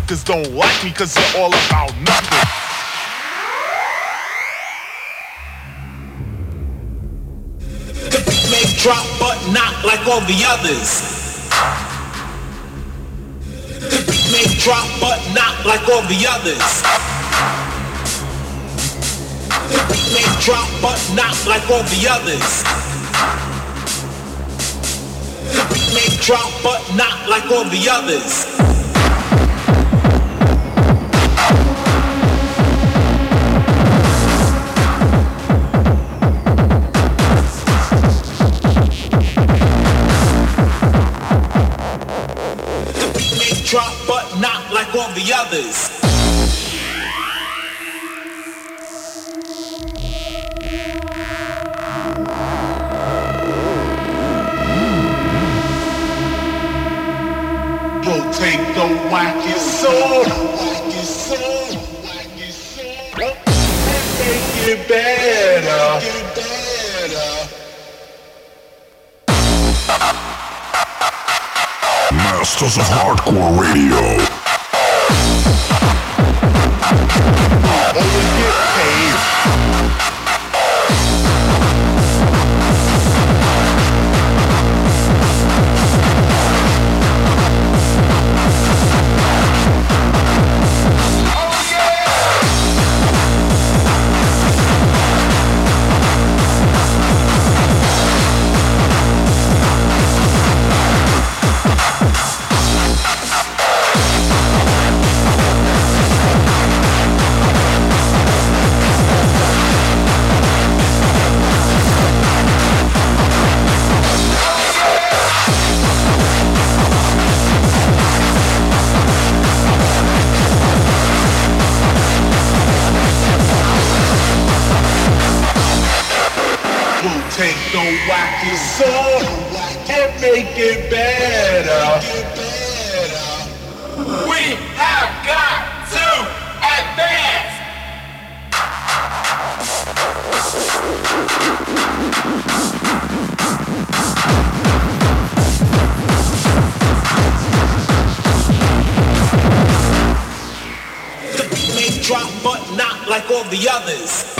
suckers don't like me cause you're all about nothing. The beat may drop but not like all the others. The beat may drop but not like all the others. The beat may drop but not like all the others. The beat may drop but not like all the others. Drop but not like all the others. Rotate the wacky soul. Wacky soul. Wacky soul. And. Make it better. Masters of Hardcore Radio. Always get paid. Drop, but not like all the others.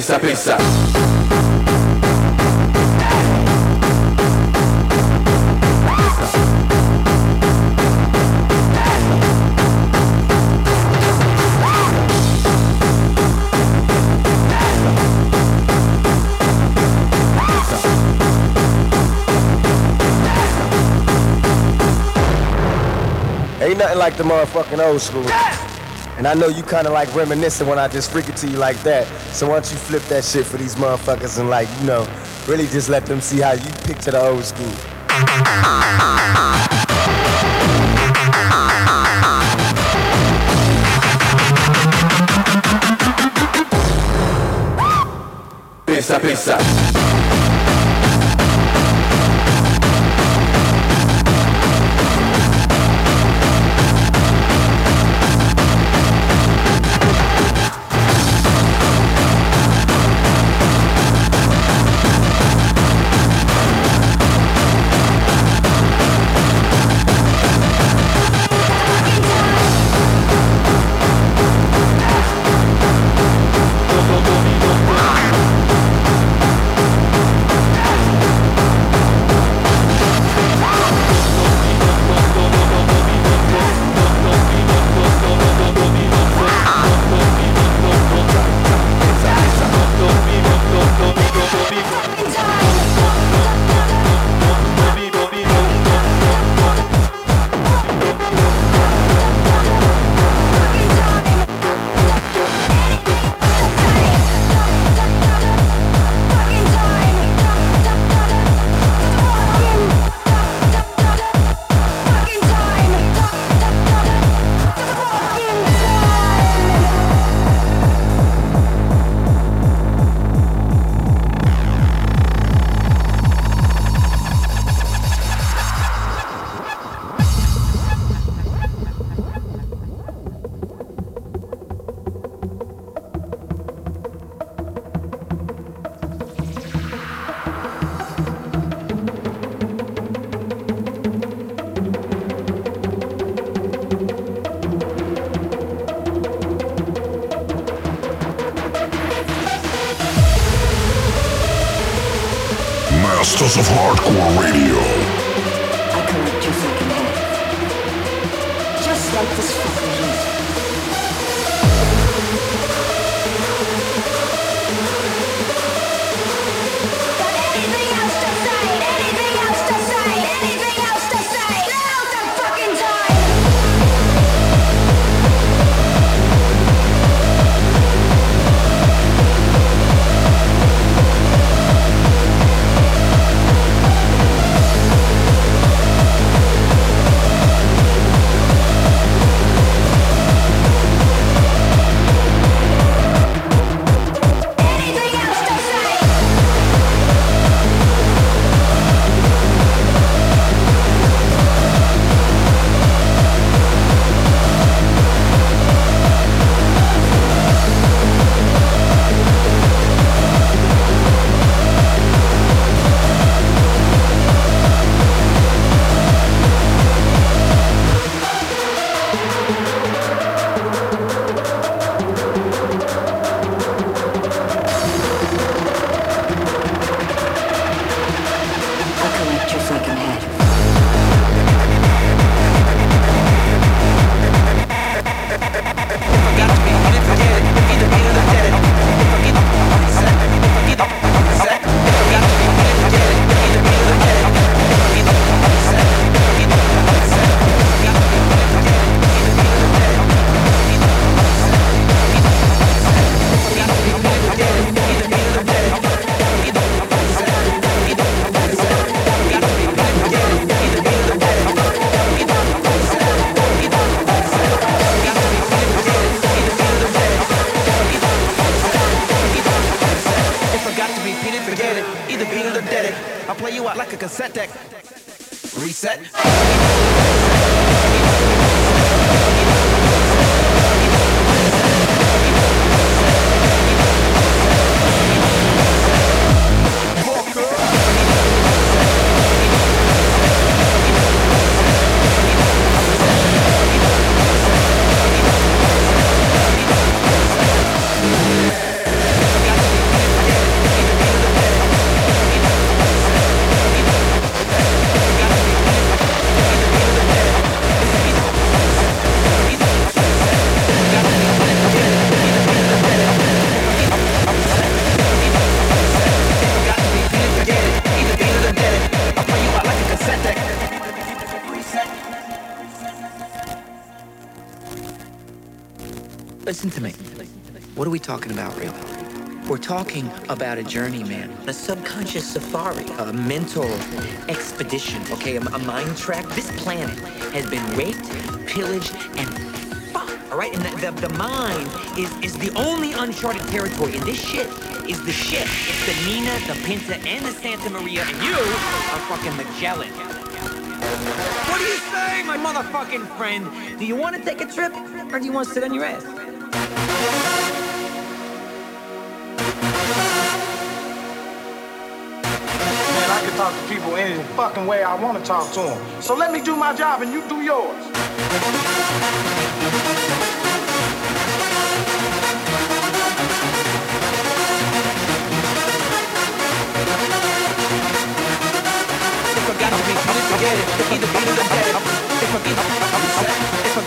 Pensa, pensa. Ain't nothing like the motherfucking old school. And I know you kind of like reminiscing when I just freak it to you like that. So why don't you flip that shit for these motherfuckers and like, you know, really just let them see how you picture the old school. Pensa, pensa. Listen to me. What are we talking about, really? We're talking about a journey, man. A subconscious safari, a mental expedition, okay? A, a mind track. This planet has been raped, pillaged, and fucked, all right? And the, the, the mind is, is the only uncharted territory. And this shit is the ship. It's the Nina, the Pinta, and the Santa Maria, and you are fucking Magellan. What do you say, my motherfucking friend? Do you want to take a trip, or do you want to sit on your ass? People any fucking way I want to talk to them. So let me do my job and you do yours. If I got to be it, forget it. Either beat it or dead it. If I beat it, reset. If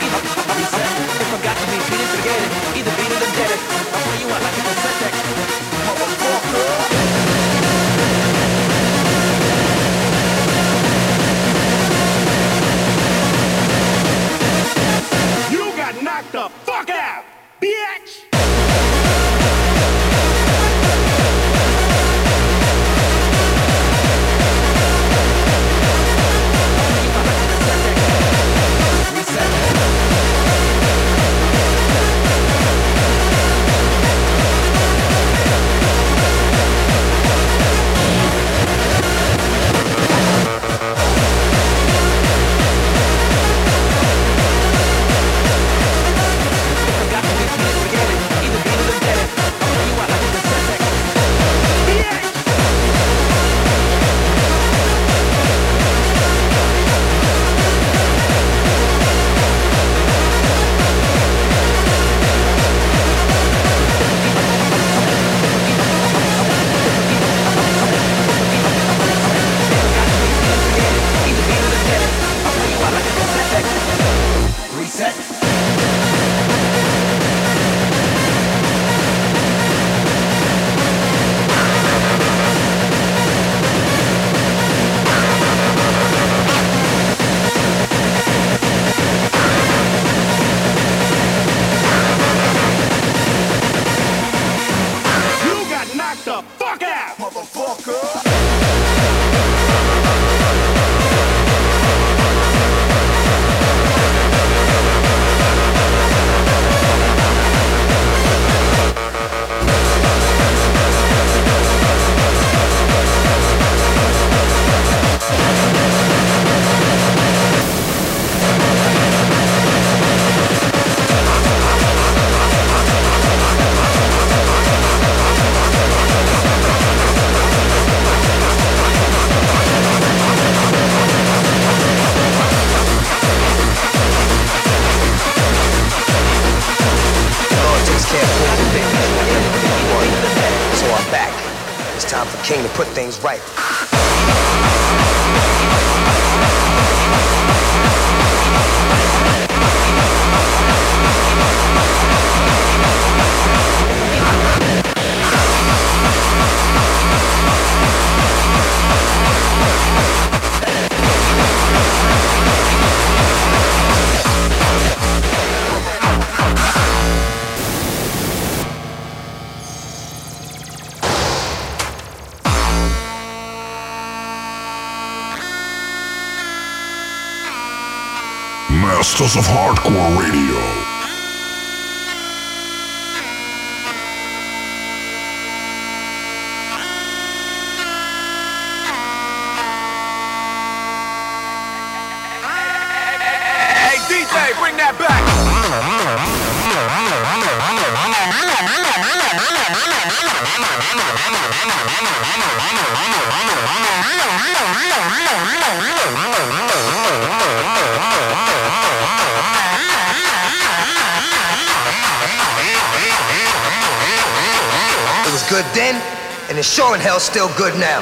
in hell still good now.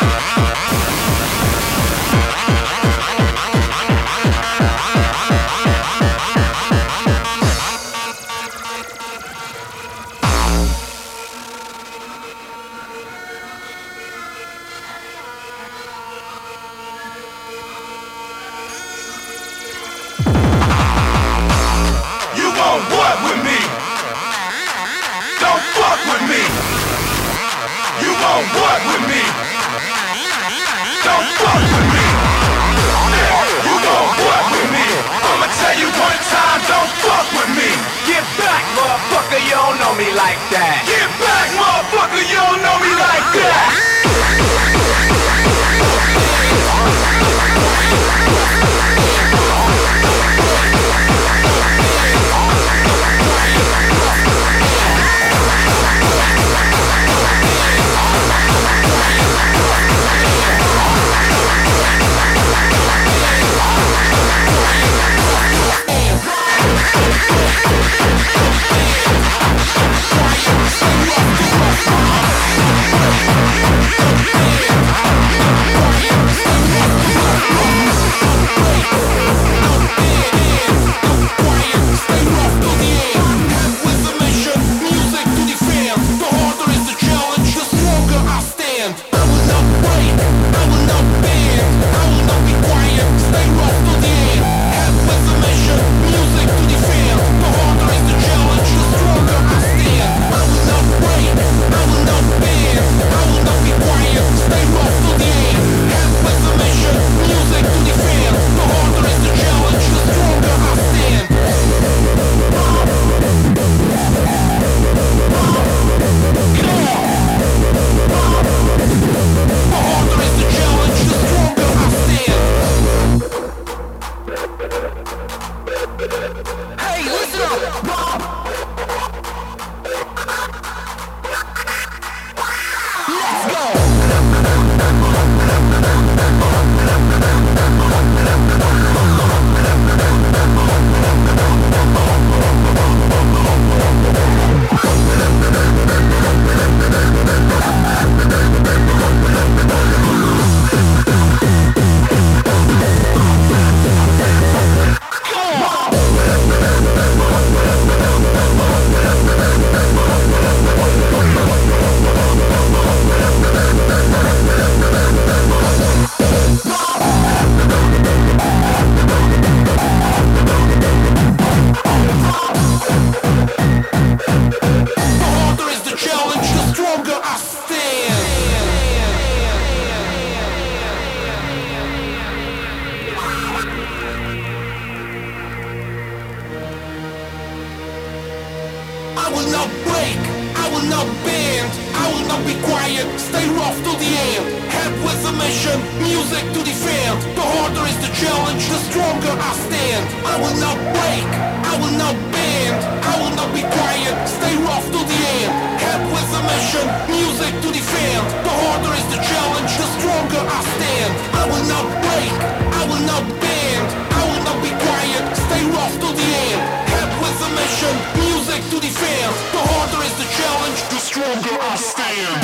will not break, I will not bend, I will not be quiet, stay rough to the end. Help with the mission, music to defend. The harder is the challenge, the stronger I stand.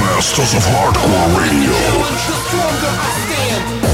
Masters of Hardcore Radio. The stronger I stand.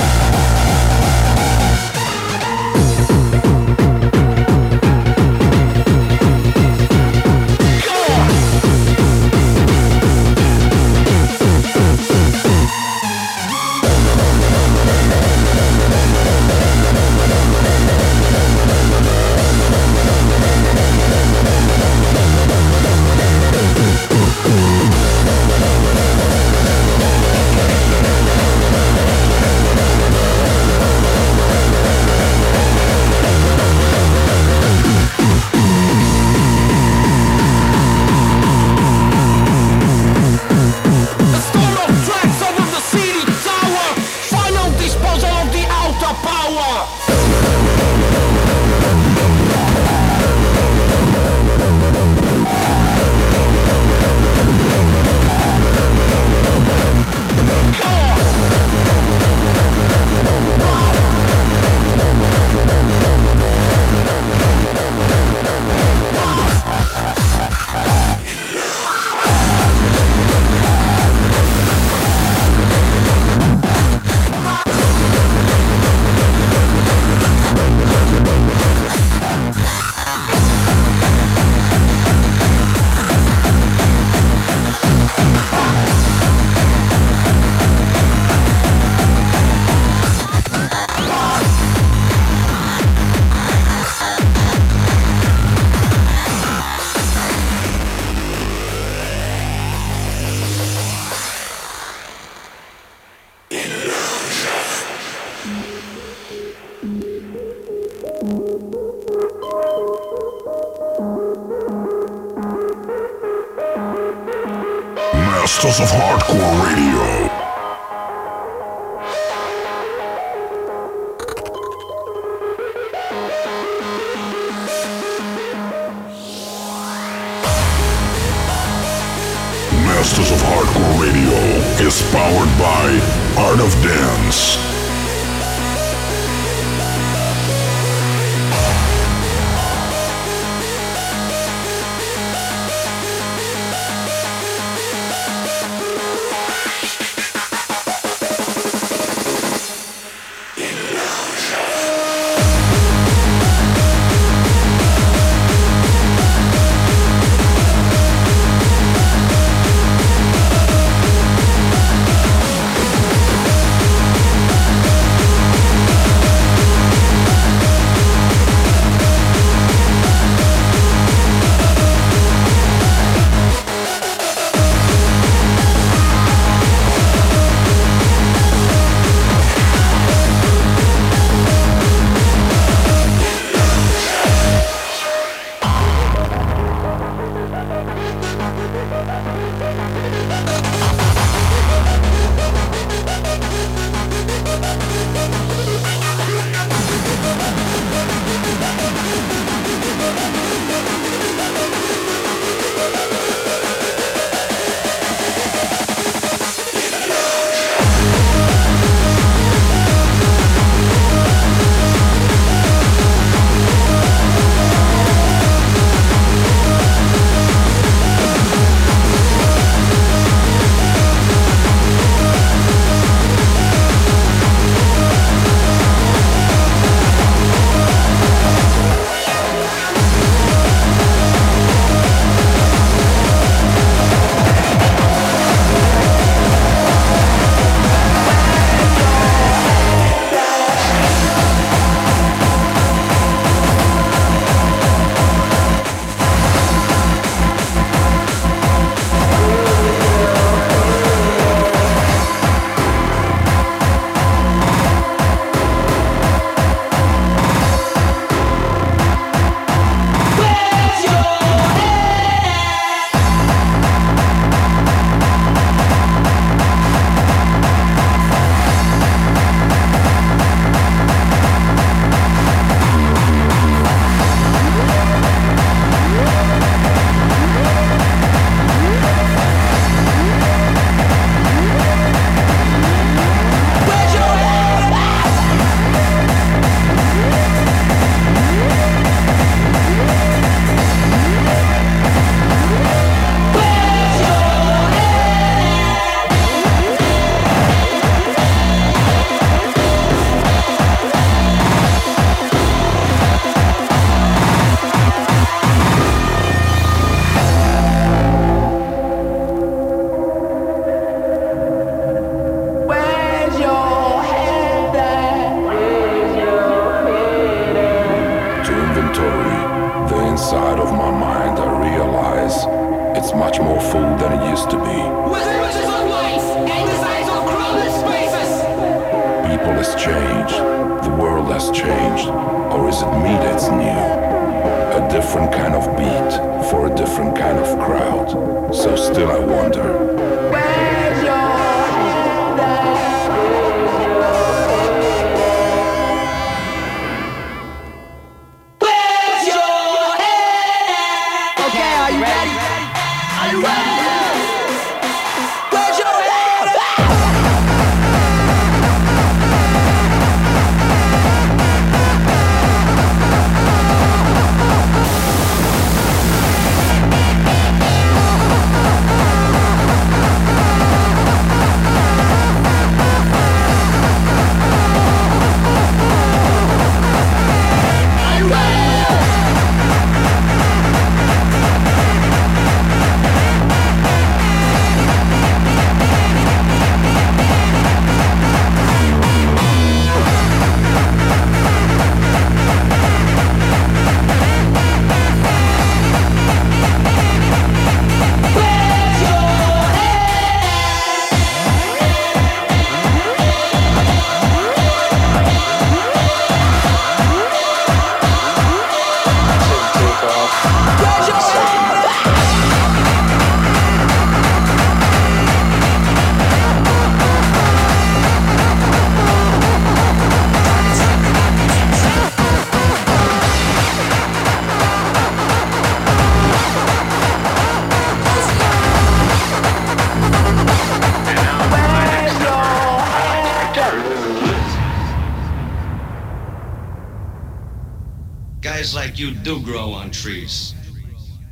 Guys like you do grow on trees.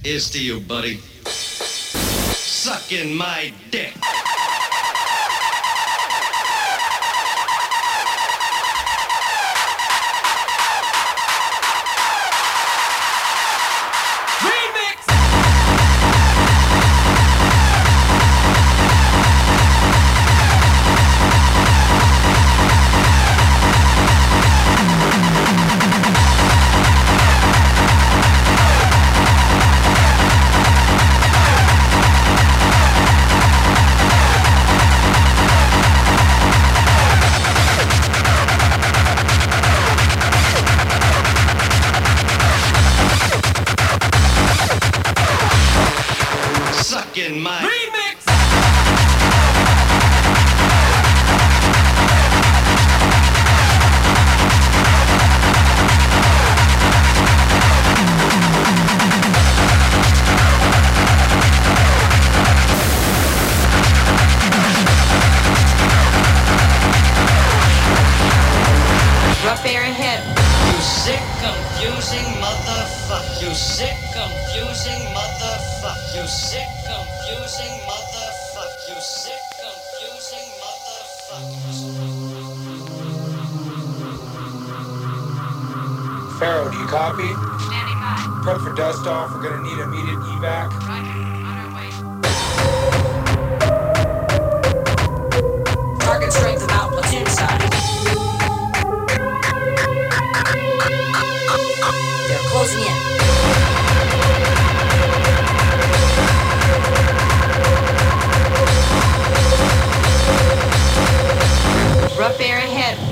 Here's to you, buddy. Sucking my dick. Rough air ahead. You sick, confusing motherfucker. You sick, confusing motherfucker. You sick, confusing motherfucker. You sick, confusing motherfucker. Pharaoh, do you copy? Standing by. Prep for dust off. We're gonna need immediate evac. Target strength Rough air ahead.